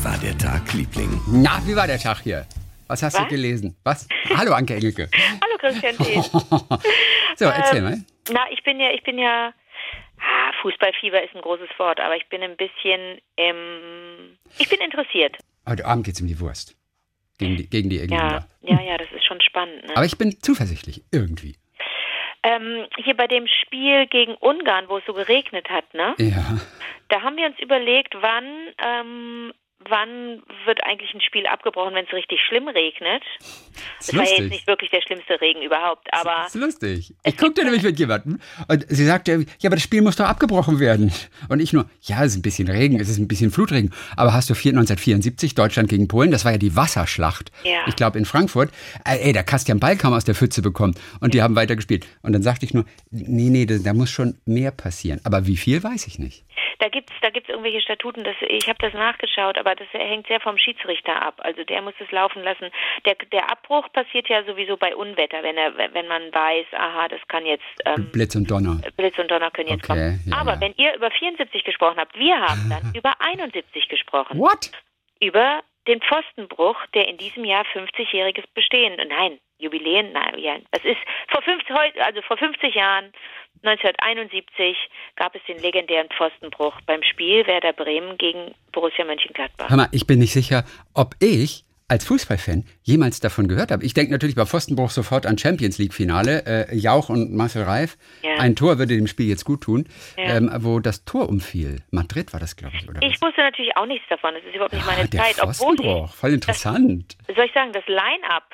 Wie war der Tag, Liebling? Na, wie war der Tag hier? Was hast Was? du gelesen? Was? Hallo, Anke Engelke. Hallo Christian Thiel. So, erzähl Ähm, mal. Na, ich bin ja, ich bin ja, ah, Fußballfieber ist ein großes Wort, aber ich bin ein bisschen, ähm, ich bin interessiert. Heute Abend geht's um die Wurst. Gegen die, gegen die Ja, Engländer. ja, ja, das ist schon spannend. Ne? Aber ich bin zuversichtlich, irgendwie. Ähm, hier bei dem Spiel gegen Ungarn, wo es so geregnet hat, ne? Ja. Da haben wir uns überlegt, wann, ähm, wann wird eigentlich ein Spiel abgebrochen, wenn es richtig schlimm regnet. Das war jetzt nicht wirklich der schlimmste Regen überhaupt, aber Das ist lustig. Ich guckte nämlich mit jemandem und sie sagte, ja, aber das Spiel muss doch abgebrochen werden. Und ich nur, ja, es ist ein bisschen Regen, es ist ein bisschen Flutregen. Aber hast du vier- 1974 Deutschland gegen Polen, das war ja die Wasserschlacht. Ja. Ich glaube in Frankfurt. Äh, ey, da Kastian Ball kaum aus der Pfütze bekommen und die haben weiter gespielt. Und dann sagte ich nur, nee, nee, da, da muss schon mehr passieren. Aber wie viel, weiß ich nicht. Da gibt's da gibt's irgendwelche Statuten, das, ich habe das nachgeschaut, aber das hängt sehr vom Schiedsrichter ab. Also der muss es laufen lassen. Der, der Abbruch passiert ja sowieso bei Unwetter, wenn er wenn man weiß, aha, das kann jetzt ähm, Blitz und Donner. Blitz und Donner können jetzt Okay, kommen. ja, aber ja. wenn ihr über 74 gesprochen habt, wir haben dann über 71 gesprochen. What? Über den Pfostenbruch, der in diesem Jahr 50-jähriges Bestehen, nein, Jubiläen, nein, ja, das ist vor 50, heu- also vor 50 Jahren, 1971, gab es den legendären Pfostenbruch beim Spiel Werder Bremen gegen Borussia Mönchengladbach. Hör mal, ich bin nicht sicher, ob ich als Fußballfan jemals davon gehört habe. Ich denke natürlich bei Pfostenbruch sofort an Champions League-Finale. Äh, Jauch und Marcel Reif. Ja. Ein Tor würde dem Spiel jetzt gut tun, Ja. ähm, wo das Tor umfiel. Madrid war das, glaube ich, oder Ich wusste natürlich auch nichts davon, das ist überhaupt nicht was? meine Ah, der Zeit. Obwohl Pfostenbruch, voll interessant. ich, soll ich sagen, das Line-Up,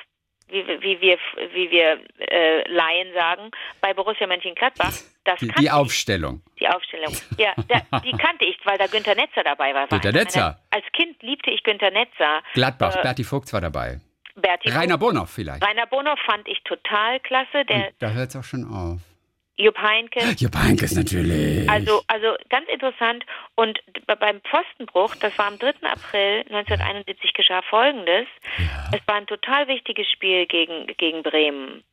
wie, wie wir, wie wir äh, Laien sagen, bei Borussia Mönchengladbach, das Die, die ich. Aufstellung. Die Aufstellung. Ja, da, die kannte ich, weil da Günter Netzer dabei war. Günter Netzer. Als Kind liebte ich Günter Netzer. Gladbach, Äh, Berti Vogt war dabei. Berti Rainer Bonhoff vielleicht. Rainer Bonhoff fand ich total klasse. Der Da hört es auch schon auf. Jupp Heynckes. Jupp Heynckes natürlich. Also, also ganz interessant. Und beim Pfostenbruch, das war am 3. April 1971, geschah Folgendes. Es war ein total wichtiges Spiel gegen, gegen Bremen.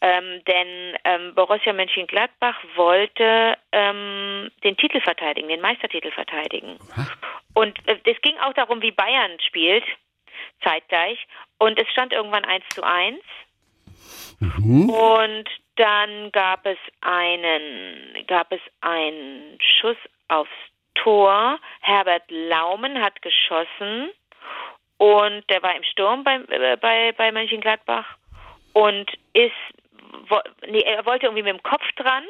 Ähm, denn ähm, Borussia Mönchengladbach wollte ähm, den Titel verteidigen, den Meistertitel verteidigen. Und äh, es ging auch darum, wie Bayern spielt, zeitgleich. Und es stand irgendwann 1 zu 1. Und dann gab es einen, gab es einen Schuss aufs Tor. Herbert Laumen hat geschossen. Und der war im Sturm bei, äh, bei, bei Mönchengladbach. Und ist, wo, nee, er wollte irgendwie mit dem Kopf dran,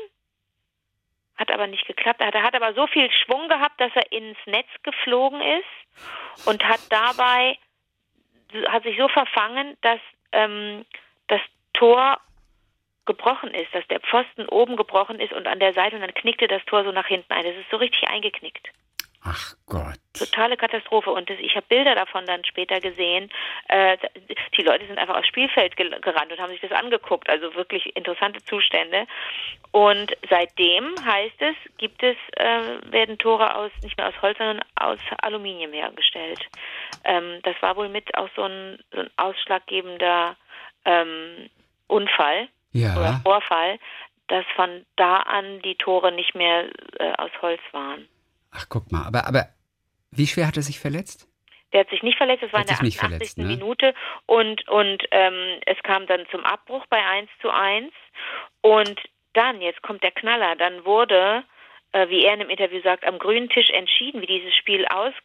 hat aber nicht geklappt. Er hat, er aber so viel Schwung gehabt, dass er ins Netz geflogen ist. Und hat dabei, hat sich so verfangen, dass ähm, das Tor gebrochen ist, dass der Pfosten oben gebrochen ist und an der Seite und dann knickte das Tor so nach hinten ein. Das ist so richtig eingeknickt. Ach Gott. Totale Katastrophe. Und das, ich habe Bilder davon dann später gesehen. Äh, die Leute sind einfach aufs Spielfeld gerannt und haben sich das angeguckt. Also wirklich interessante Zustände. Und seitdem heißt es, gibt es, äh, werden Tore aus nicht mehr aus Holz, sondern aus Aluminium hergestellt. Ähm, das war wohl mit auch so ein, so ein ausschlaggebender ähm, Unfall oder Ja. Vorfall, dass von da an die Tore nicht mehr äh, aus Holz waren. Ach, guck mal. Aber, aber wie schwer hat er sich verletzt? Der hat sich nicht verletzt, das war in der sich nicht 88. verletzt, ne? Minute und, und ähm, es kam dann zum Abbruch bei 1 zu 1 und dann, jetzt kommt der Knaller, dann wurde, äh, wie er in einem Interview sagt, am grünen Tisch entschieden, wie dieses Spiel ausgeht,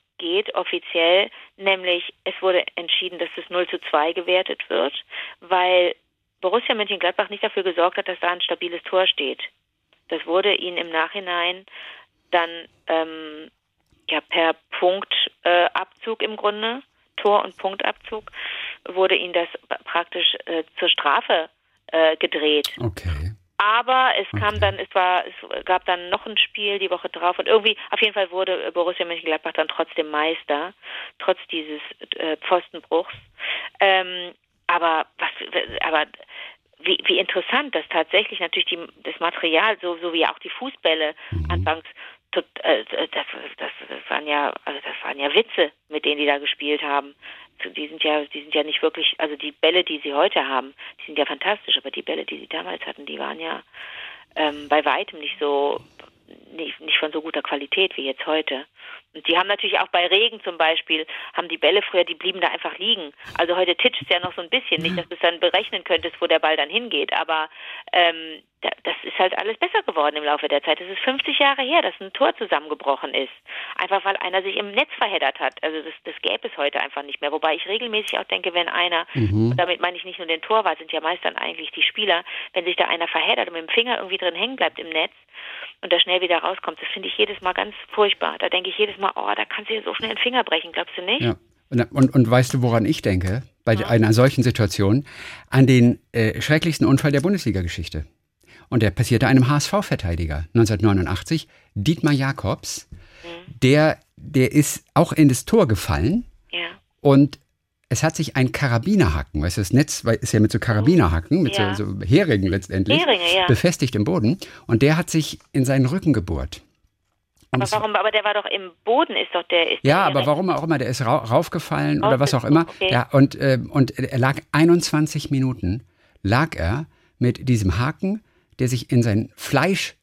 offiziell, nämlich es wurde entschieden, dass es 0 zu 2 gewertet wird, weil Borussia Mönchengladbach nicht dafür gesorgt hat, dass da ein stabiles Tor steht. Das wurde ihnen im Nachhinein dann ähm, ja per Punktabzug äh, im Grunde, Tor- und Punktabzug, wurde ihnen das praktisch äh, zur Strafe äh, gedreht. Okay. Aber es kam Okay. dann, es war, es gab dann noch ein Spiel die Woche drauf und irgendwie, auf jeden Fall wurde Borussia Mönchengladbach dann trotzdem Meister, trotz dieses äh, Pfostenbruchs. Ähm, aber was, aber wie, wie interessant, dass tatsächlich natürlich die, das Material, so, so wie auch die Fußbälle anfangs, tot, äh, das, das, das waren ja, also das waren ja Witze, mit denen die da gespielt haben. Die sind ja, die sind ja nicht wirklich, also die Bälle, die sie heute haben, die sind ja fantastisch, aber die Bälle, die sie damals hatten, die waren ja ähm, bei weitem nicht so nicht, nicht von so guter Qualität wie jetzt heute. Und die haben natürlich auch bei Regen zum Beispiel, haben die Bälle früher, die blieben da einfach liegen. Also heute titscht es ja noch so ein bisschen, nicht, dass du es dann berechnen könntest, wo der Ball dann hingeht, aber ähm, das ist halt alles besser geworden im Laufe der Zeit. Es ist 50 Jahre her, dass ein Tor zusammengebrochen ist. Einfach weil einer sich im Netz verheddert hat. Also das, das gäbe es heute einfach nicht mehr. Wobei ich regelmäßig auch denke, wenn einer, mhm. und damit meine ich nicht nur den Torwart, sind ja meist dann eigentlich die Spieler, wenn sich da einer verheddert und mit dem Finger irgendwie drin hängen bleibt im Netz und da schnell wieder rauskommt, das finde ich jedes Mal ganz furchtbar. Da denke ich jedes Mal, oh, da kannst du dir so schnell den Finger brechen, glaubst du nicht? Ja. Und, und, und weißt du, woran ich denke? Bei ja. einer solchen Situation? An den äh, schrecklichsten Unfall der Bundesliga-Geschichte. Und der passierte einem HSV-Verteidiger 1989, Dietmar Jakobs. Mhm. Der, der ist auch in das Tor gefallen. Ja. Und es hat sich ein Karabinerhaken, weißt du, das Netz ist ja mit so Karabinerhaken, mit ja. so, so, Heringen letztendlich, Heringe, ja. befestigt im Boden. Und der hat sich in seinen Rücken gebohrt. Und aber warum? Aber der war doch im Boden, ist doch der. Ist ja, aber warum auch immer, der ist ra raufgefallen oder was auch immer. Okay. Ja, und, äh, und er lag 21 Minuten, lag er mit diesem Haken der sich in sein Fleisch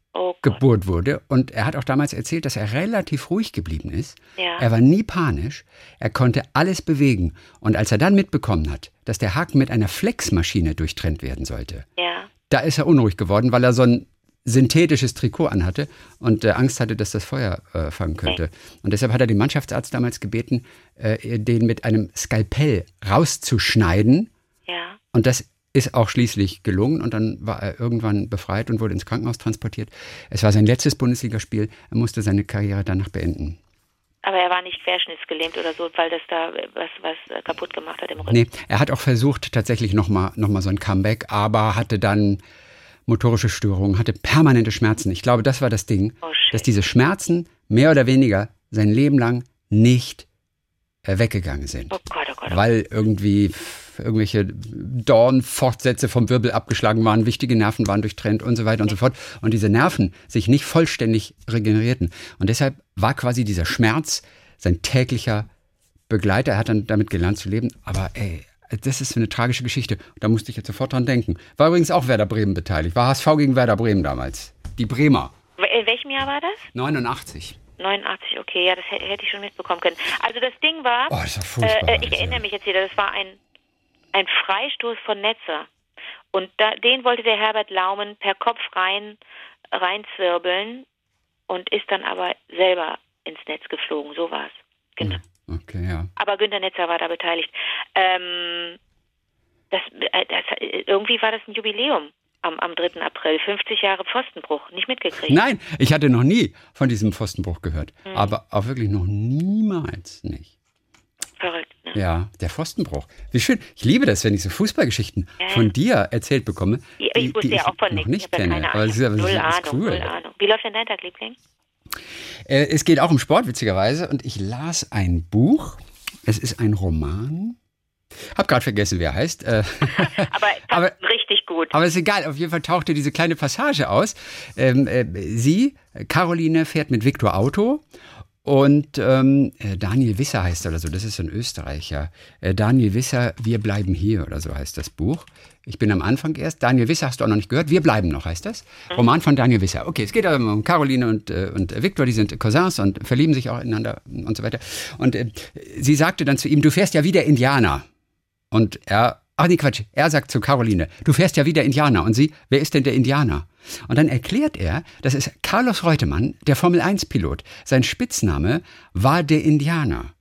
oh gebohrt wurde. Und er hat auch damals erzählt, dass er relativ ruhig geblieben ist. Ja. Er war nie panisch. Er konnte alles bewegen. Und als er dann mitbekommen hat, dass der Haken mit einer Flexmaschine durchtrennt werden sollte, ja. da ist er unruhig geworden, weil er so ein synthetisches Trikot anhatte und äh, Angst hatte, dass das Feuer äh, fangen könnte. Und deshalb hat er den Mannschaftsarzt damals gebeten, äh, den mit einem Skalpell rauszuschneiden. Ja. Und das ist auch schließlich gelungen und dann war er irgendwann befreit und wurde ins Krankenhaus transportiert. Es war sein letztes Bundesligaspiel. Er musste seine Karriere danach beenden. Aber er war nicht querschnittsgelähmt oder so, weil das da was, was kaputt gemacht hat im Rücken. Nee, er hat auch versucht, tatsächlich nochmal noch mal so ein Comeback, aber hatte dann motorische Störungen, hatte permanente Schmerzen. Ich glaube, das war das Ding, oh, dass diese Schmerzen mehr oder weniger sein Leben lang nicht äh, weggegangen sind. Oh Gott, oh Gott, oh Weil irgendwie irgendwelche Dornfortsätze vom Wirbel abgeschlagen waren, wichtige Nerven waren durchtrennt und so weiter und so fort. Und diese Nerven sich nicht vollständig regenerierten. Und deshalb war quasi dieser Schmerz sein täglicher Begleiter. Er hat dann damit gelernt zu leben. Aber ey, das ist eine tragische Geschichte. Da musste ich jetzt sofort dran denken. War übrigens auch Werder Bremen beteiligt. War HSV gegen Werder Bremen damals. Die Bremer. In welchem Jahr war das? 89. 89, okay, ja, das hätte ich schon mitbekommen können. Also das Ding war, oh, das war äh, ich erinnere mich jetzt wieder, das war ein ein Freistoß von Netzer. Und da, den wollte der Herbert Laumen per Kopf rein reinzwirbeln und ist dann aber selber ins Netz geflogen. So war es. Genau. Okay, ja. Aber Günter Netzer war da beteiligt. Ähm, das, äh, das, irgendwie war das ein Jubiläum am, am 3. April. 50 Jahre Pfostenbruch. Nicht mitgekriegt. Nein, ich hatte noch nie von diesem Pfostenbruch gehört. Mhm. Aber auch wirklich noch niemals nicht. Ja, der Pfostenbruch. Wie schön. Ich liebe das, wenn ich so Fußballgeschichten ja. von dir erzählt bekomme. Die, ich wusste ja auch von noch nicht kenne. Ja aber das ist, aber null, das ist Ahnung, cool. null Ahnung. Wie läuft denn dein Tag, Liebling? Äh, es geht auch um Sport, witzigerweise. Und ich las ein Buch. Es ist ein Roman. Hab gerade vergessen, wer er heißt. Äh, aber, aber richtig gut. Aber ist egal. Auf jeden Fall tauchte diese kleine Passage aus. Ähm, äh, sie, Caroline, fährt mit Viktor Auto und ähm, äh, Daniel Wisser heißt er oder so, das ist ein Österreicher. Äh, Daniel Wisser, Wir bleiben hier oder so heißt das Buch. Ich bin am Anfang erst. Daniel Wisser hast du auch noch nicht gehört. Wir bleiben noch heißt das. Mhm. Roman von Daniel Wisser. Okay, es geht um Caroline und, äh, und Victor, die sind Cousins und verlieben sich auch ineinander und so weiter. Und äh, sie sagte dann zu ihm, du fährst ja wieder Indianer. Und er Ach nee, Quatsch. Er sagt zu Caroline, du fährst ja wieder Indianer. Und sie, wer ist denn der Indianer? Und dann erklärt er, das ist Carlos Reutemann, der Formel-1-Pilot. Sein Spitzname war der Indianer.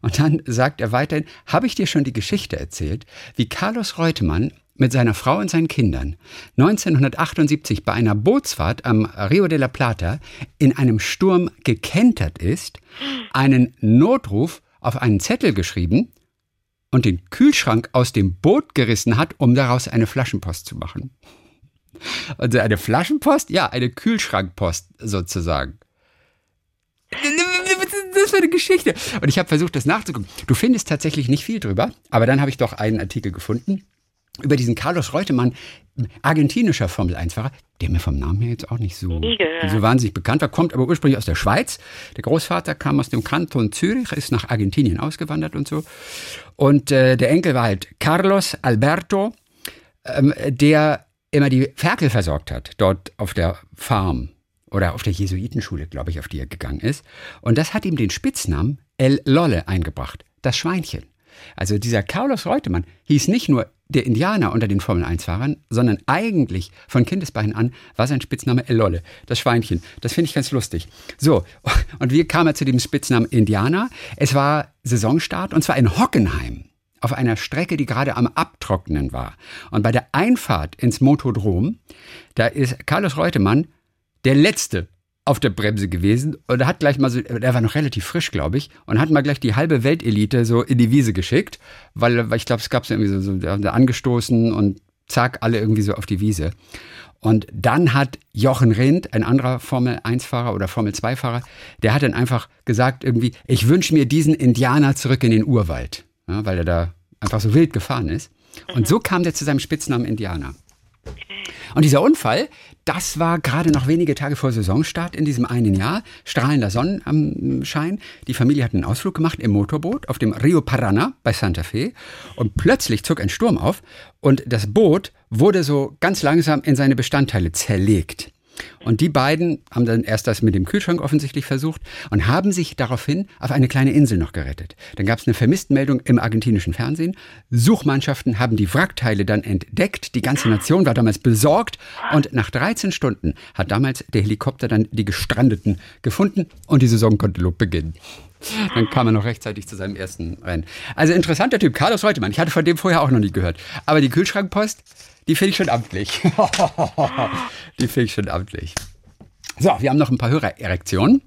Und dann sagt er weiterhin, habe ich dir schon die Geschichte erzählt, wie Carlos Reutemann mit seiner Frau und seinen Kindern 1978 bei einer Bootsfahrt am Rio de la Plata in einem Sturm gekentert ist, einen Notruf auf einen Zettel geschrieben und den Kühlschrank aus dem Boot gerissen hat, um daraus eine Flaschenpost zu machen. Also eine Flaschenpost? Ja, eine Kühlschrankpost sozusagen. Das ist eine Geschichte. Und ich habe versucht, das nachzugucken. Du findest tatsächlich nicht viel drüber, aber dann habe ich doch einen Artikel gefunden über diesen Carlos Reutemann, argentinischer Formel-1-Fahrer, der mir vom Namen her jetzt auch nicht so, so wahnsinnig bekannt war, kommt aber ursprünglich aus der Schweiz. Der Großvater kam aus dem Kanton Zürich, ist nach Argentinien ausgewandert und so. Und äh, der Enkel war halt Carlos Alberto, ähm, der immer die Ferkel versorgt hat, dort auf der Farm. oder auf der Jesuitenschule, glaube ich, auf die er gegangen ist. Und das hat ihm den Spitznamen El Lolle eingebracht, das Schweinchen. Also dieser Carlos Reutemann hieß nicht nur der Indianer unter den Formel-1-Fahrern, sondern eigentlich von Kindesbeinen an war sein Spitzname El Lolle, das Schweinchen. Das finde ich ganz lustig. So, und wie kam er zu dem Spitznamen Indianer? Es war Saisonstart und zwar in Hockenheim auf einer Strecke, die gerade am Abtrocknen war. Und bei der Einfahrt ins Motodrom, da ist Carlos Reutemann der Letzte auf der Bremse gewesen und hat gleich mal so, er war noch relativ frisch, glaube ich, und hat mal gleich die halbe Weltelite so in die Wiese geschickt, weil, weil ich glaube, es gab so irgendwie so, so angestoßen und zack, alle irgendwie so auf die Wiese. Und dann hat Jochen Rindt, ein anderer Formel-1-Fahrer oder Formel-2-Fahrer, der hat dann einfach gesagt irgendwie, ich wünsche mir diesen Indianer zurück in den Urwald, ja, weil er da einfach so wild gefahren ist. Und mhm. so kam der zu seinem Spitznamen Indianer. Und dieser Unfall, das war gerade noch wenige Tage vor Saisonstart in diesem einen Jahr. Strahlender Sonnenschein. Die Familie hat einen Ausflug gemacht im Motorboot auf dem Rio Parana bei Santa Fe. Und plötzlich zog ein Sturm auf und das Boot wurde so ganz langsam in seine Bestandteile zerlegt. Und die beiden haben dann erst das mit dem Kühlschrank offensichtlich versucht und haben sich daraufhin auf eine kleine Insel noch gerettet. Dann gab es eine Vermisstenmeldung im argentinischen Fernsehen. Suchmannschaften haben die Wrackteile dann entdeckt. Die ganze Nation war damals besorgt. Und nach 13 Stunden hat damals der Helikopter dann die Gestrandeten gefunden und die Saison konnte beginnen. Dann kam er noch rechtzeitig zu seinem ersten Rennen. Also interessanter Typ, Carlos Reutemann. Ich hatte von dem vorher auch noch nie gehört. Aber die Kühlschrankpost, die finde ich schon amtlich. die finde ich schon amtlich. So, wir haben noch ein paar Hörererektionen.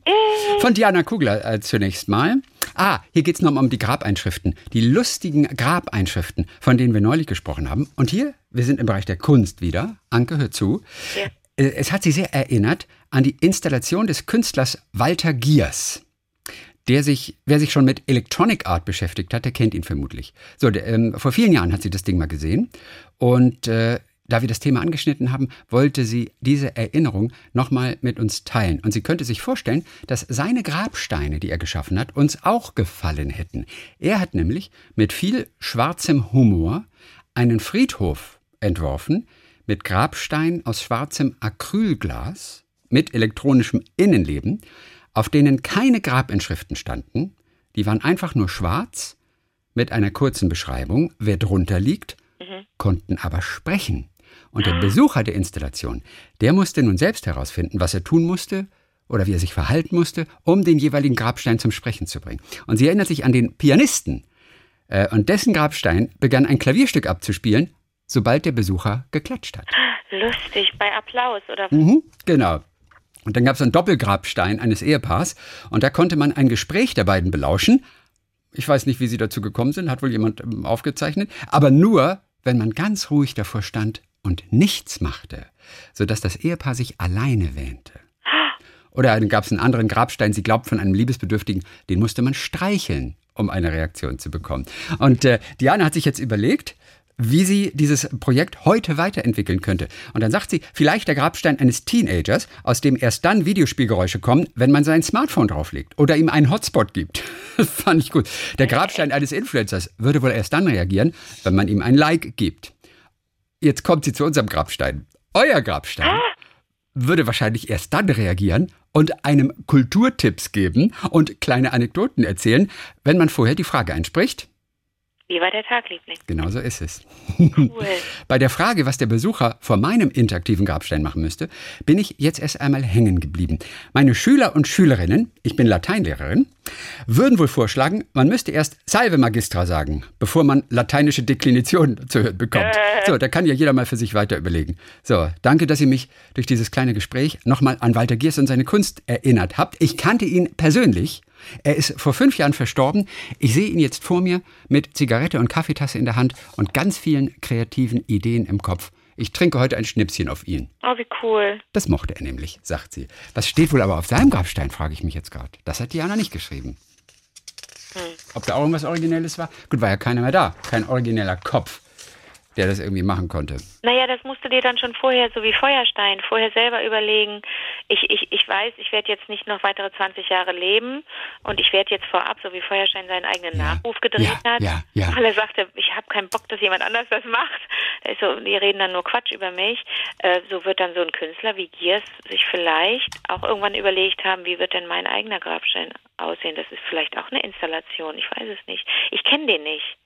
Von Diana Kugler äh, zunächst mal. Ah, hier geht es nochmal um die Grabeinschriften. Die lustigen Grabeinschriften, von denen wir neulich gesprochen haben. Und hier, wir sind im Bereich der Kunst wieder. Anke, hör zu. Ja. Äh, es hat sie sehr erinnert an die Installation des Künstlers Walter Giers der sich, wer sich schon mit Electronic Art beschäftigt hat, der kennt ihn vermutlich. So, der, ähm, vor vielen Jahren hat sie das Ding mal gesehen und äh, da wir das Thema angeschnitten haben, wollte sie diese Erinnerung nochmal mit uns teilen. Und sie könnte sich vorstellen, dass seine Grabsteine, die er geschaffen hat, uns auch gefallen hätten. Er hat nämlich mit viel schwarzem Humor einen Friedhof entworfen mit Grabstein aus schwarzem Acrylglas mit elektronischem Innenleben auf denen keine Grabinschriften standen, die waren einfach nur schwarz mit einer kurzen Beschreibung, wer drunter liegt, mhm. konnten aber sprechen. Und der Besucher der Installation, der musste nun selbst herausfinden, was er tun musste oder wie er sich verhalten musste, um den jeweiligen Grabstein zum Sprechen zu bringen. Und sie erinnert sich an den Pianisten. Äh, und dessen Grabstein begann ein Klavierstück abzuspielen, sobald der Besucher geklatscht hat. Lustig, bei Applaus, oder? Mhm, genau. Und dann gab es einen Doppelgrabstein eines Ehepaars und da konnte man ein Gespräch der beiden belauschen. Ich weiß nicht, wie sie dazu gekommen sind, hat wohl jemand ähm, aufgezeichnet, aber nur, wenn man ganz ruhig davor stand und nichts machte, sodass das Ehepaar sich alleine wähnte. Oder dann gab es einen anderen Grabstein, sie glaubt von einem Liebesbedürftigen, den musste man streicheln, um eine Reaktion zu bekommen. Und äh, Diana hat sich jetzt überlegt, wie sie dieses Projekt heute weiterentwickeln könnte. Und dann sagt sie, vielleicht der Grabstein eines Teenagers, aus dem erst dann Videospielgeräusche kommen, wenn man sein Smartphone drauflegt oder ihm einen Hotspot gibt. Fand ich gut. Der Grabstein eines Influencers würde wohl erst dann reagieren, wenn man ihm ein Like gibt. Jetzt kommt sie zu unserem Grabstein. Euer Grabstein würde wahrscheinlich erst dann reagieren und einem Kulturtipps geben und kleine Anekdoten erzählen, wenn man vorher die Frage einspricht. Wie war der Tag, Liebling? Genau so ist es. Cool. Bei der Frage, was der Besucher vor meinem interaktiven Grabstein machen müsste, bin ich jetzt erst einmal hängen geblieben. Meine Schüler und Schülerinnen, ich bin Lateinlehrerin, würden wohl vorschlagen, man müsste erst Salve Magistra sagen, bevor man lateinische Deklinationen zu hören bekommt. Äh. So, da kann ja jeder mal für sich weiter überlegen. So, danke, dass ihr mich durch dieses kleine Gespräch nochmal an Walter Giers und seine Kunst erinnert habt. Ich kannte ihn persönlich er ist vor fünf Jahren verstorben. Ich sehe ihn jetzt vor mir mit Zigarette und Kaffeetasse in der Hand und ganz vielen kreativen Ideen im Kopf. Ich trinke heute ein Schnipschen auf ihn. Oh, wie cool. Das mochte er nämlich, sagt sie. Was steht wohl aber auf seinem Grabstein, frage ich mich jetzt gerade. Das hat Diana nicht geschrieben. Hm. Ob da auch irgendwas Originelles war? Gut, war ja keiner mehr da. Kein origineller Kopf der das irgendwie machen konnte. Naja, das musst du dir dann schon vorher, so wie Feuerstein, vorher selber überlegen, ich, ich, ich weiß, ich werde jetzt nicht noch weitere 20 Jahre leben und ich werde jetzt vorab, so wie Feuerstein seinen eigenen ja. Nachruf gedreht ja, hat, ja, ja. weil er sagte, ich habe keinen Bock, dass jemand anders das macht. Also, die reden dann nur Quatsch über mich. Äh, so wird dann so ein Künstler wie Giers sich vielleicht auch irgendwann überlegt haben, wie wird denn mein eigener Grabstein aussehen? Das ist vielleicht auch eine Installation, ich weiß es nicht. Ich kenne den nicht.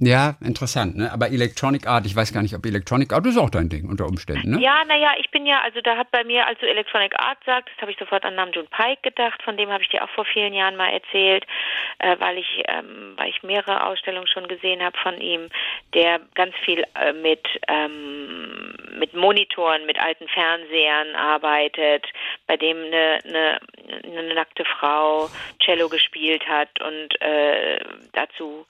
Ja, interessant, ne? Aber Electronic Art, ich weiß gar nicht, ob Electronic Art ist auch dein Ding unter Umständen, ne? Ja, naja, ich bin ja, also da hat bei mir, als du Electronic Art sagtest, habe ich sofort an Namjoon Pike gedacht, von dem habe ich dir auch vor vielen Jahren mal erzählt, äh, weil ich, ähm, weil ich mehrere Ausstellungen schon gesehen habe von ihm, der ganz viel äh, mit ähm, mit Monitoren, mit alten Fernsehern arbeitet, bei dem eine, eine, eine nackte Frau Cello gespielt hat und äh, dazu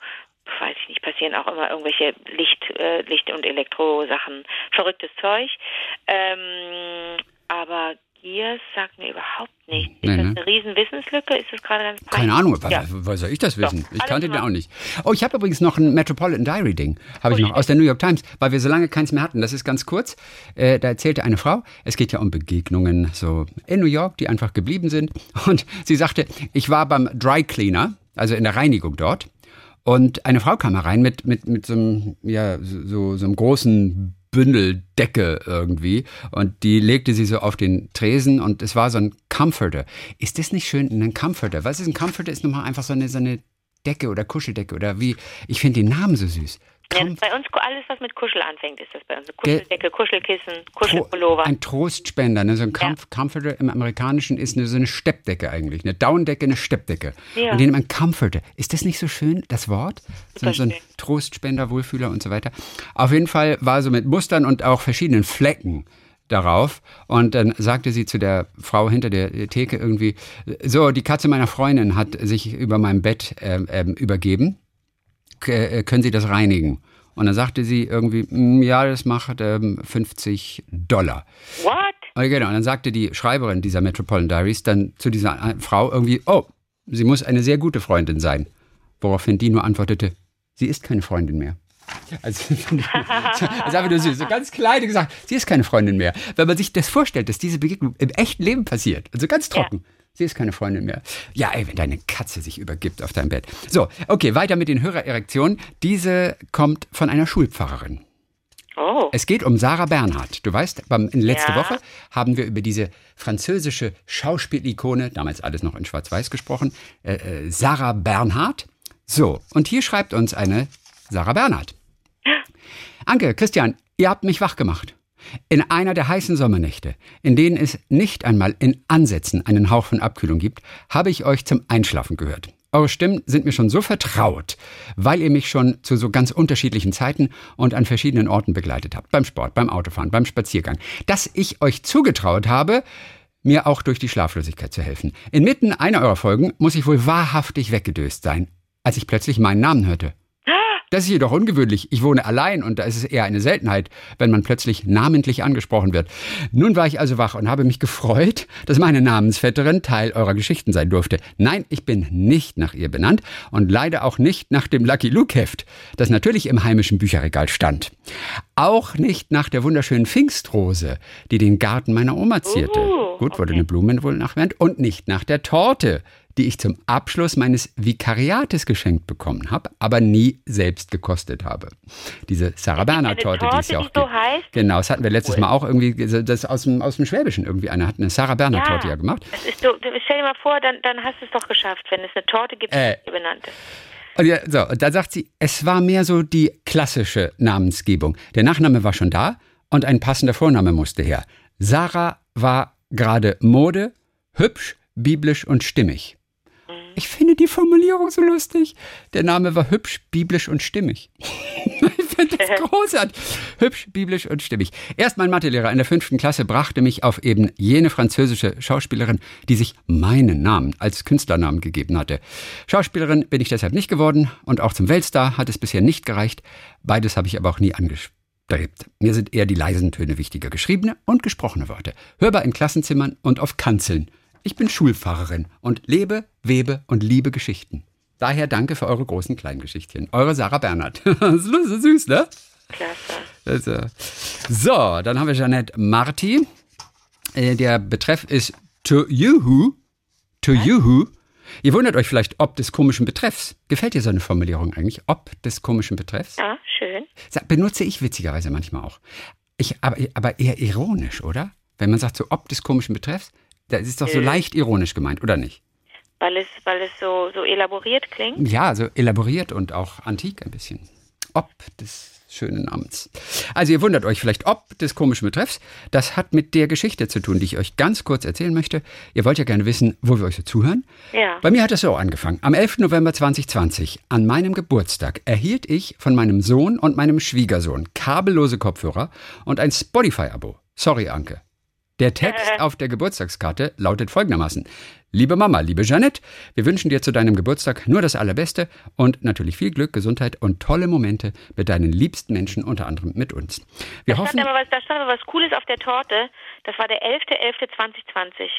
weiß ich nicht, passieren auch immer irgendwelche Licht, äh, Licht- und Elektrosachen, verrücktes Zeug. Ähm, aber Gears sagt mir überhaupt nichts. Ist nee, das ne? eine riesen Wissenslücke? Ist das gerade ganz peinlich? Keine Ahnung, ja. woher soll ich das wissen? Doch, ich kannte den auch nicht. Oh, ich habe übrigens noch ein Metropolitan Diary Ding, habe ich noch, aus der New York Times, weil wir so lange keins mehr hatten. Das ist ganz kurz. Äh, da erzählte eine Frau, es geht ja um Begegnungen so in New York, die einfach geblieben sind. Und sie sagte, ich war beim Dry Cleaner, also in der Reinigung dort. Und eine Frau kam herein mit, mit, mit so, einem, ja, so, so einem großen Bündel Decke irgendwie und die legte sie so auf den Tresen und es war so ein Comforter. Ist das nicht schön, ein Comforter? Was ist ein Comforter? Ist nochmal einfach so eine, so eine Decke oder Kuscheldecke oder wie? Ich finde den Namen so süß. Ja, bei uns alles, was mit Kuschel anfängt, ist das bei uns. Kuscheldecke, Kuschelkissen, Kuschelpullover. Ein Trostspender, ne? so ein ja. Comforter im Amerikanischen ist eine, so eine Steppdecke eigentlich. Eine Downdecke, eine Steppdecke. Ja. Und den ein Comforter. Ist das nicht so schön, das Wort? So, so ein Trostspender, Wohlfühler und so weiter. Auf jeden Fall war so mit Mustern und auch verschiedenen Flecken darauf. Und dann sagte sie zu der Frau hinter der Theke irgendwie, so, die Katze meiner Freundin hat sich über mein Bett äh, äh, übergeben. Äh, können Sie das reinigen? Und dann sagte sie irgendwie, mm, ja, das macht ähm, 50 Dollar. What? Und, genau, und dann sagte die Schreiberin dieser Metropolitan Diaries dann zu dieser äh, Frau irgendwie, oh, sie muss eine sehr gute Freundin sein. Woraufhin die nur antwortete, sie ist keine Freundin mehr. Also, also einfach nur süß, so ganz kleine gesagt, sie ist keine Freundin mehr. Wenn man sich das vorstellt, dass diese Begegnung im echten Leben passiert, also ganz trocken. Ja. Sie ist keine Freundin mehr. Ja, ey, wenn deine Katze sich übergibt auf dein Bett. So, okay, weiter mit den Hörererektionen. Diese kommt von einer Schulpfarrerin. Oh. Es geht um Sarah Bernhardt. Du weißt, in letzte ja. Woche haben wir über diese französische Schauspielikone, damals alles noch in Schwarz-Weiß gesprochen, äh, äh, Sarah Bernhardt. So, und hier schreibt uns eine Sarah Bernhardt. Anke, Christian, ihr habt mich wach gemacht. In einer der heißen Sommernächte, in denen es nicht einmal in Ansätzen einen Hauch von Abkühlung gibt, habe ich euch zum Einschlafen gehört. Eure Stimmen sind mir schon so vertraut, weil ihr mich schon zu so ganz unterschiedlichen Zeiten und an verschiedenen Orten begleitet habt. Beim Sport, beim Autofahren, beim Spaziergang. Dass ich euch zugetraut habe, mir auch durch die Schlaflosigkeit zu helfen. Inmitten einer eurer Folgen muss ich wohl wahrhaftig weggedöst sein, als ich plötzlich meinen Namen hörte. Das ist jedoch ungewöhnlich. Ich wohne allein und da ist es eher eine Seltenheit, wenn man plötzlich namentlich angesprochen wird. Nun war ich also wach und habe mich gefreut, dass meine Namensvetterin Teil eurer Geschichten sein durfte. Nein, ich bin nicht nach ihr benannt und leider auch nicht nach dem Lucky Luke Heft, das natürlich im heimischen Bücherregal stand. Auch nicht nach der wunderschönen Pfingstrose, die den Garten meiner Oma zierte. Uh, Gut, wurde okay. eine Blume wohl nachwährend. Und nicht nach der Torte, die ich zum Abschluss meines Vikariates geschenkt bekommen habe, aber nie selbst gekostet habe. Diese Sarah Berner Torte, die es ja auch gibt. So heißt? Genau, das hatten wir letztes cool. Mal auch irgendwie, das aus dem, aus dem Schwäbischen irgendwie. Einer hat eine Sarah Berner ja, Torte ja gemacht. So, stell dir mal vor, dann, dann hast du es doch geschafft, wenn es eine Torte gibt, äh, die benannt ist. Und ja, so, und da sagt sie, es war mehr so die klassische Namensgebung. Der Nachname war schon da und ein passender Vorname musste her. Sarah war gerade Mode, hübsch, biblisch und stimmig. Ich finde die Formulierung so lustig. Der Name war hübsch, biblisch und stimmig. ich finde das großartig. Hübsch, biblisch und stimmig. Erst mein Mathelehrer in der fünften Klasse brachte mich auf eben jene französische Schauspielerin, die sich meinen Namen als Künstlernamen gegeben hatte. Schauspielerin bin ich deshalb nicht geworden und auch zum Weltstar hat es bisher nicht gereicht. Beides habe ich aber auch nie angestrebt. Mir sind eher die leisen Töne wichtiger, geschriebene und gesprochene Worte. Hörbar in Klassenzimmern und auf Kanzeln. Ich bin Schulfahrerin und lebe, webe und liebe Geschichten. Daher danke für eure großen Kleingeschichtchen. Eure Sarah Bernhardt. das ist süß, ne? Klasse. Also. So, dann haben wir Jeanette Marti. Äh, der Betreff ist to you, to you. Ihr wundert euch vielleicht, ob des komischen Betreffs. Gefällt dir so eine Formulierung eigentlich? Ob des komischen Betreffs? Ja, schön. Benutze ich witzigerweise manchmal auch. Ich, aber, aber eher ironisch, oder? Wenn man sagt so ob des komischen Betreffs, da ist es doch so leicht ironisch gemeint, oder nicht? Weil es, weil es so, so elaboriert klingt? Ja, so elaboriert und auch antik ein bisschen. Ob des schönen Namens. Also ihr wundert euch vielleicht, ob des komischen Betreffs. Das hat mit der Geschichte zu tun, die ich euch ganz kurz erzählen möchte. Ihr wollt ja gerne wissen, wo wir euch so zuhören. Ja. Bei mir hat es so angefangen. Am 11. November 2020, an meinem Geburtstag, erhielt ich von meinem Sohn und meinem Schwiegersohn kabellose Kopfhörer und ein Spotify-Abo. Sorry, Anke. Der Text auf der Geburtstagskarte lautet folgendermaßen. Liebe Mama, liebe Jeanette, wir wünschen dir zu deinem Geburtstag nur das Allerbeste und natürlich viel Glück, Gesundheit und tolle Momente mit deinen liebsten Menschen, unter anderem mit uns. Wir da, hoffen, stand aber was, da stand aber was Cooles auf der Torte. Das war der 11.11.2020.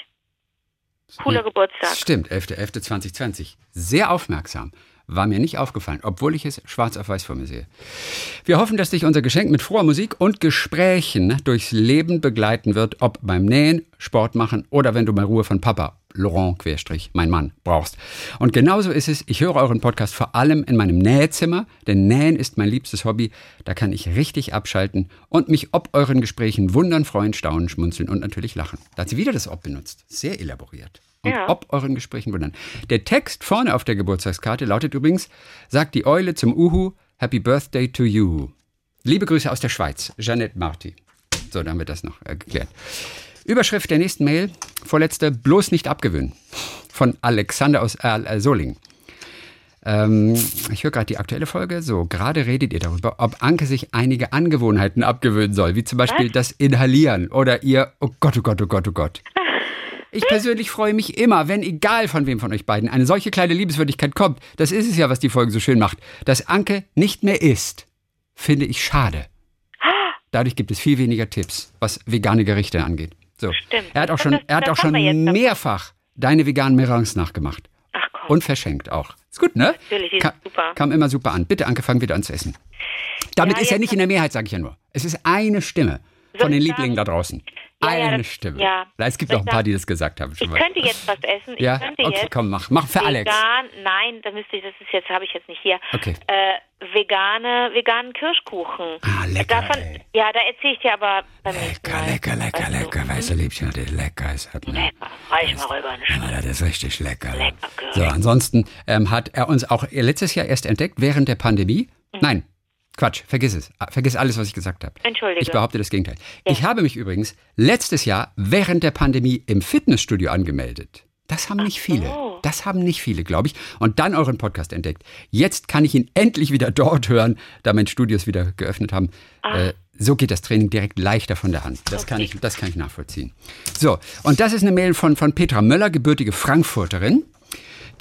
Cooler Ja, Geburtstag. Stimmt, 11.11.2020. Sehr aufmerksam. War mir nicht aufgefallen, obwohl ich es schwarz auf weiß vor mir sehe. Wir hoffen, dass dich unser Geschenk mit froher Musik und Gesprächen durchs Leben begleiten wird, ob beim Nähen, Sport machen oder wenn du mal Ruhe von Papa, Laurent Querstrich, mein Mann, brauchst. Und genauso ist es, ich höre euren Podcast vor allem in meinem Nähzimmer, denn Nähen ist mein liebstes Hobby. Da kann ich richtig abschalten und mich ob euren Gesprächen wundern, freuen, staunen, schmunzeln und natürlich lachen. Da hat sie wieder das Ob benutzt. Sehr elaboriert. Und Ja. ob euren Gesprächen wundern. Der Text vorne auf der Geburtstagskarte lautet übrigens, sagt die Eule zum Uhu, Happy Birthday to you. Liebe Grüße aus der Schweiz, Jeanette Marti. So, dann wird das noch äh, geklärt. Überschrift der nächsten Mail, vorletzte, bloß nicht abgewöhnen. Von Alexander aus äh, Solingen. Ähm, ich höre gerade die aktuelle Folge. So, gerade redet ihr darüber, ob Anke sich einige Angewohnheiten abgewöhnen soll, wie zum Beispiel das Inhalieren oder ihr, oh Gott, oh Gott, oh Gott, oh Gott. Ich persönlich freue mich immer, wenn egal von wem von euch beiden eine solche kleine Liebeswürdigkeit kommt. Das ist es ja, was die Folge so schön macht. Dass Anke nicht mehr isst, finde ich schade. Dadurch gibt es viel weniger Tipps, was vegane Gerichte angeht. So. Stimmt. Er hat auch schon, er hat auch schon mehrfach deine veganen Melanges nachgemacht. Ach komm. Und verschenkt auch. Ist gut, ne? Natürlich, die Ka super. Kam immer super an. Bitte, Anke, fang wieder an zu essen. Damit Ja, ist er nicht in der Mehrheit, sage ich ja nur. Es ist eine Stimme von den Lieblingen da draußen. Ja, ja, eine das- Stimme. ja. Es gibt auch ein paar, die das gesagt haben. Ich mal. könnte jetzt was essen. Ich ja, könnte okay, jetzt komm, mach. Mach für Alex. vegan, nein, da müsste ich, das ist jetzt, habe ich jetzt nicht hier. Okay. Äh, vegane, veganen Kirschkuchen. Ah, lecker, Davon, ja, da erzähle ich dir aber beim Lecker, Mal. lecker, lecker, Weißt lecker. Weißt du, Liebchen, das ist lecker. Ist, hat, ne? Lecker. Reich mal rüber eine. Ja, das ist richtig lecker. Lecker. So, ansonsten ähm, hat er uns auch letztes Jahr erst entdeckt, während der Pandemie. Mhm. Nein, Quatsch, vergiss es. Ah, Vergiss alles, was ich gesagt habe. Entschuldige. Ich behaupte das Gegenteil. Ich habe mich übrigens letztes Jahr während der Pandemie im Fitnessstudio angemeldet. Das haben nicht viele. so. Das haben nicht viele, glaube ich. Und dann euren Podcast entdeckt. Jetzt kann ich ihn endlich wieder dort hören, da meine Studios wieder geöffnet haben. Äh, so geht das Training direkt leichter von der Hand. Das, kann, ich, das kann ich nachvollziehen. So, und das ist eine Mail von, von Petra Möller, gebürtige Frankfurterin.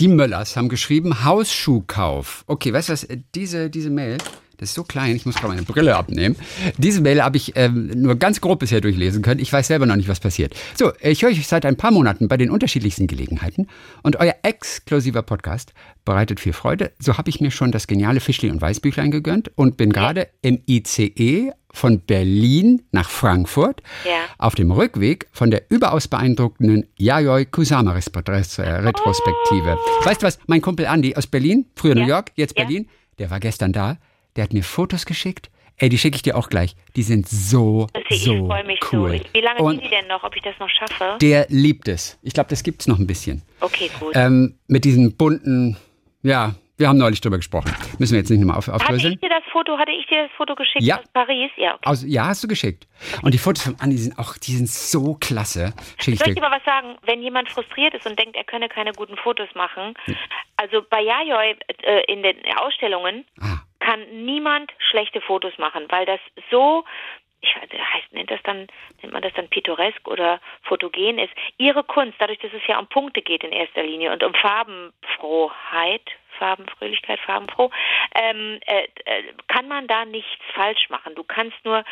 Die Möllers haben geschrieben, Hausschuhkauf. Okay, weißt du was, diese, diese Mail, das ist so klein, ich muss gerade meine Brille abnehmen. Diese Mail habe ich ähm, nur ganz grob bisher durchlesen können. Ich weiß selber noch nicht, was passiert. So, ich höre euch seit ein paar Monaten bei den unterschiedlichsten Gelegenheiten und euer exklusiver Podcast bereitet viel Freude. So habe ich mir schon das geniale Fischli und Weißbüchlein gegönnt und bin gerade im ICE von Berlin nach Frankfurt Ja. auf dem Rückweg von der überaus beeindruckenden Yayoi Kusama äh, Retrospektive. Weißt du was, mein Kumpel Andy aus Berlin, früher New Ja. York, jetzt Ja. Berlin, der war gestern da, der hat mir Fotos geschickt. Ey, die schicke ich dir auch gleich. Die sind so, ich so freue mich cool. so. Wie lange sind die denn noch, ob ich das noch schaffe? der liebt es. Ich glaube, das gibt's noch ein bisschen. Okay, gut. Ähm, mit diesen bunten, ja, wir haben neulich drüber gesprochen. Müssen wir jetzt nicht nochmal auf, hatte aufdröseln. ich dir das Foto, hatte ich dir das Foto geschickt Ja. aus Paris? Ja, okay. Aus, ja, hast du geschickt. Und die Fotos von Andi sind auch, die sind so klasse. Schick ich Soll ich dir. dir mal was sagen? Wenn jemand frustriert ist und denkt, er könne keine guten Fotos machen, also bei Yayoi äh, in den Ausstellungen Ah. Kann niemand schlechte Fotos machen, weil das so ich weiß, heißt, nennt das dann, nennt man das dann pittoresk oder fotogen ist. Ihre Kunst, dadurch, dass es ja um Punkte geht in erster Linie und um Farbenfrohheit, Farbenfröhlichkeit, farbenfroh, ähm, äh, äh, kann man da nichts falsch machen. Du kannst nur,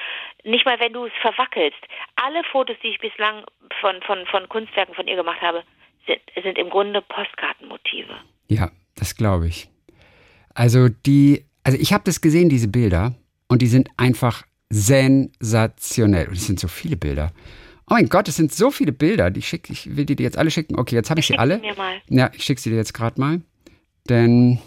nicht mal wenn du es verwackelst. Alle Fotos, die ich bislang von, von, von Kunstwerken von ihr gemacht habe, sind, sind im Grunde Postkartenmotive. Ja, das glaube ich. Also die, also ich habe das gesehen, diese Bilder, und die sind einfach sensationell. Und es sind so viele Bilder. Oh mein Gott, es sind so viele Bilder. Die schick, ich will die dir jetzt alle schicken. Okay, jetzt habe ich sie Schick alle. Mir mal. Ja, ich schicke sie dir jetzt gerade mal. Denn,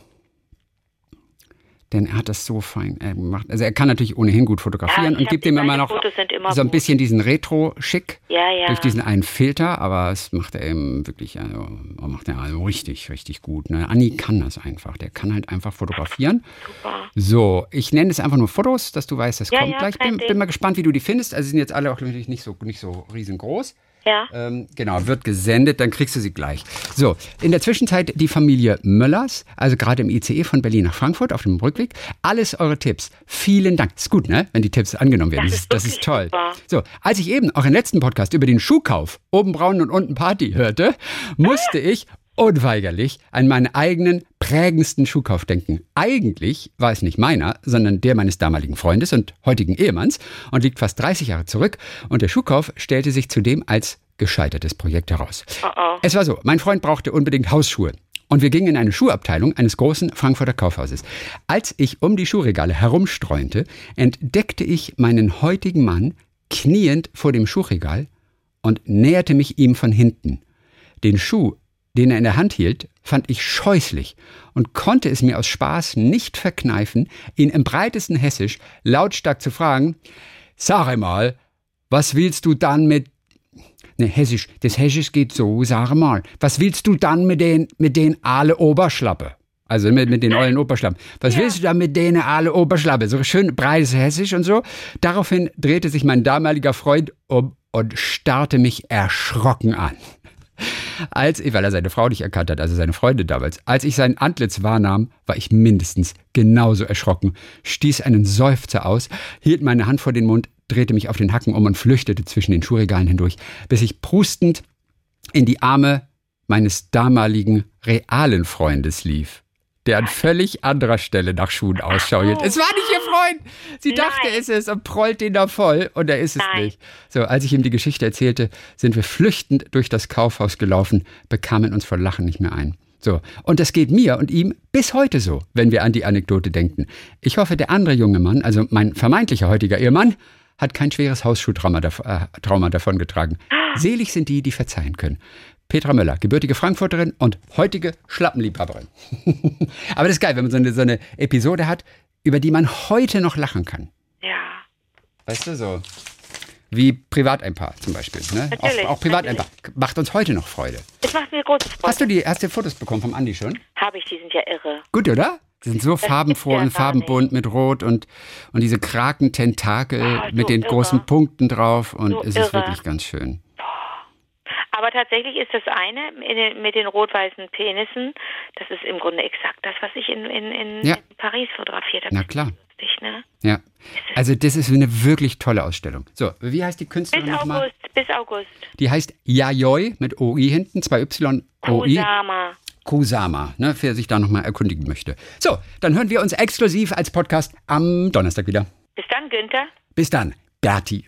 denn er hat das so fein äh, gemacht. Also er kann natürlich ohnehin gut fotografieren Ja, und gibt ihm immer noch immer so ein gut. bisschen diesen Retro-Schick. Ja, ja. Durch diesen einen Filter, aber es macht er eben wirklich, also, macht er also richtig, richtig gut. Ne? Anni kann das einfach. Der kann halt einfach fotografieren. Super. So, ich nenne es einfach nur Fotos, dass du weißt, das kommt gleich. Bin, bin mal gespannt, wie du die findest. Also sie sind jetzt alle auch natürlich nicht so, nicht so riesengroß. Ja. Ähm, genau, wird gesendet, dann kriegst du sie gleich. So, in der Zwischenzeit die Familie Möllers, also gerade im ICE von Berlin nach Frankfurt auf dem Rückweg. Alles eure Tipps. Vielen Dank. Ist gut, ne? Wenn die Tipps angenommen werden. Das ist das ist toll. super. So, als ich eben auch im letzten Podcast über den Schuhkauf, oben braun und unten Party hörte, musste ich unweigerlich an meinen eigenen prägendsten Schuhkauf denken. Eigentlich war es nicht meiner, sondern der meines damaligen Freundes und heutigen Ehemanns und liegt fast 30 Jahre zurück. Und der Schuhkauf stellte sich zudem als gescheitertes Projekt heraus. Oh oh. Es war so, mein Freund brauchte unbedingt Hausschuhe. Und wir gingen in eine Schuhabteilung eines großen Frankfurter Kaufhauses. Als ich um die Schuhregale herumstreunte, entdeckte ich meinen heutigen Mann kniend vor dem Schuhregal und näherte mich ihm von hinten. Den Schuh, den er in der Hand hielt, fand ich scheußlich und konnte es mir aus Spaß nicht verkneifen, ihn im breitesten Hessisch lautstark zu fragen, sag mal, was willst du dann mit Ne, Hessisch. Das Hessisch geht so, sag mal. Was willst du dann mit den, mit den alle Oberschlappe? Also mit, mit den ollen Oberschlappen. Was willst du dann mit denen alle Oberschlappe? So schön breites Hessisch und so. Daraufhin drehte sich mein damaliger Freund um und starrte mich erschrocken an. Als, weil er seine Frau nicht erkannt hat, also seine Freundin damals, als ich sein Antlitz wahrnahm, war ich mindestens genauso erschrocken, stieß einen Seufzer aus, hielt meine Hand vor den Mund, drehte mich auf den Hacken um und flüchtete zwischen den Schuhregalen hindurch, bis ich prustend in die Arme meines damaligen realen Freundes lief, der an völlig anderer Stelle nach Schuhen Ausschau hielt. Es war nicht ihr Freund! Sie dachte, Nein. es ist und prollt den da voll und er ist es Nein. nicht. So, als ich ihm die Geschichte erzählte, sind wir flüchtend durch das Kaufhaus gelaufen, bekamen uns vor Lachen nicht mehr ein. So, und das geht mir und ihm bis heute so, wenn wir an die Anekdote denken. Ich hoffe, der andere junge Mann, also mein vermeintlicher heutiger Ehemann, hat kein schweres Hausschuhtrauma dav äh, davongetragen. Selig sind die, die verzeihen können. Petra Möller, gebürtige Frankfurterin und heutige Schlappenliebhaberin. Aber das ist geil, wenn man so eine, so eine Episode hat, über die man heute noch lachen kann. Ja. Weißt du, so wie Privateinpaar zum Beispiel. Ne? Natürlich, Auch, auch Privateinpaar macht uns heute noch Freude. Es macht mir große Freude. Hast du die erste Fotos bekommen vom Andi schon? Habe ich, die sind ja irre. Gut, oder? Die sind so farbenfroh gibt's ja und farbenbunt mit Rot und, und diese Kraken-Tentakel Ah, so mit den irre. großen Punkten drauf und So es ist irre. wirklich ganz schön. Aber tatsächlich ist das eine mit den, mit den rot-weißen Penissen, das ist im Grunde exakt das, was ich in, in, in, Ja. in Paris fotografiert habe. Na klar. Lustig, ne? Ja. Also das ist eine wirklich tolle Ausstellung. So, wie heißt die Künstlerin Bis nochmal? August, bis August. Die heißt Yayoi mit OI hinten, zwei Y, OI. Kusama. Kusama, ne, wer sich da nochmal erkundigen möchte. So, dann hören wir uns exklusiv als Podcast am Donnerstag wieder. Bis dann, Günther. Bis dann, Berti.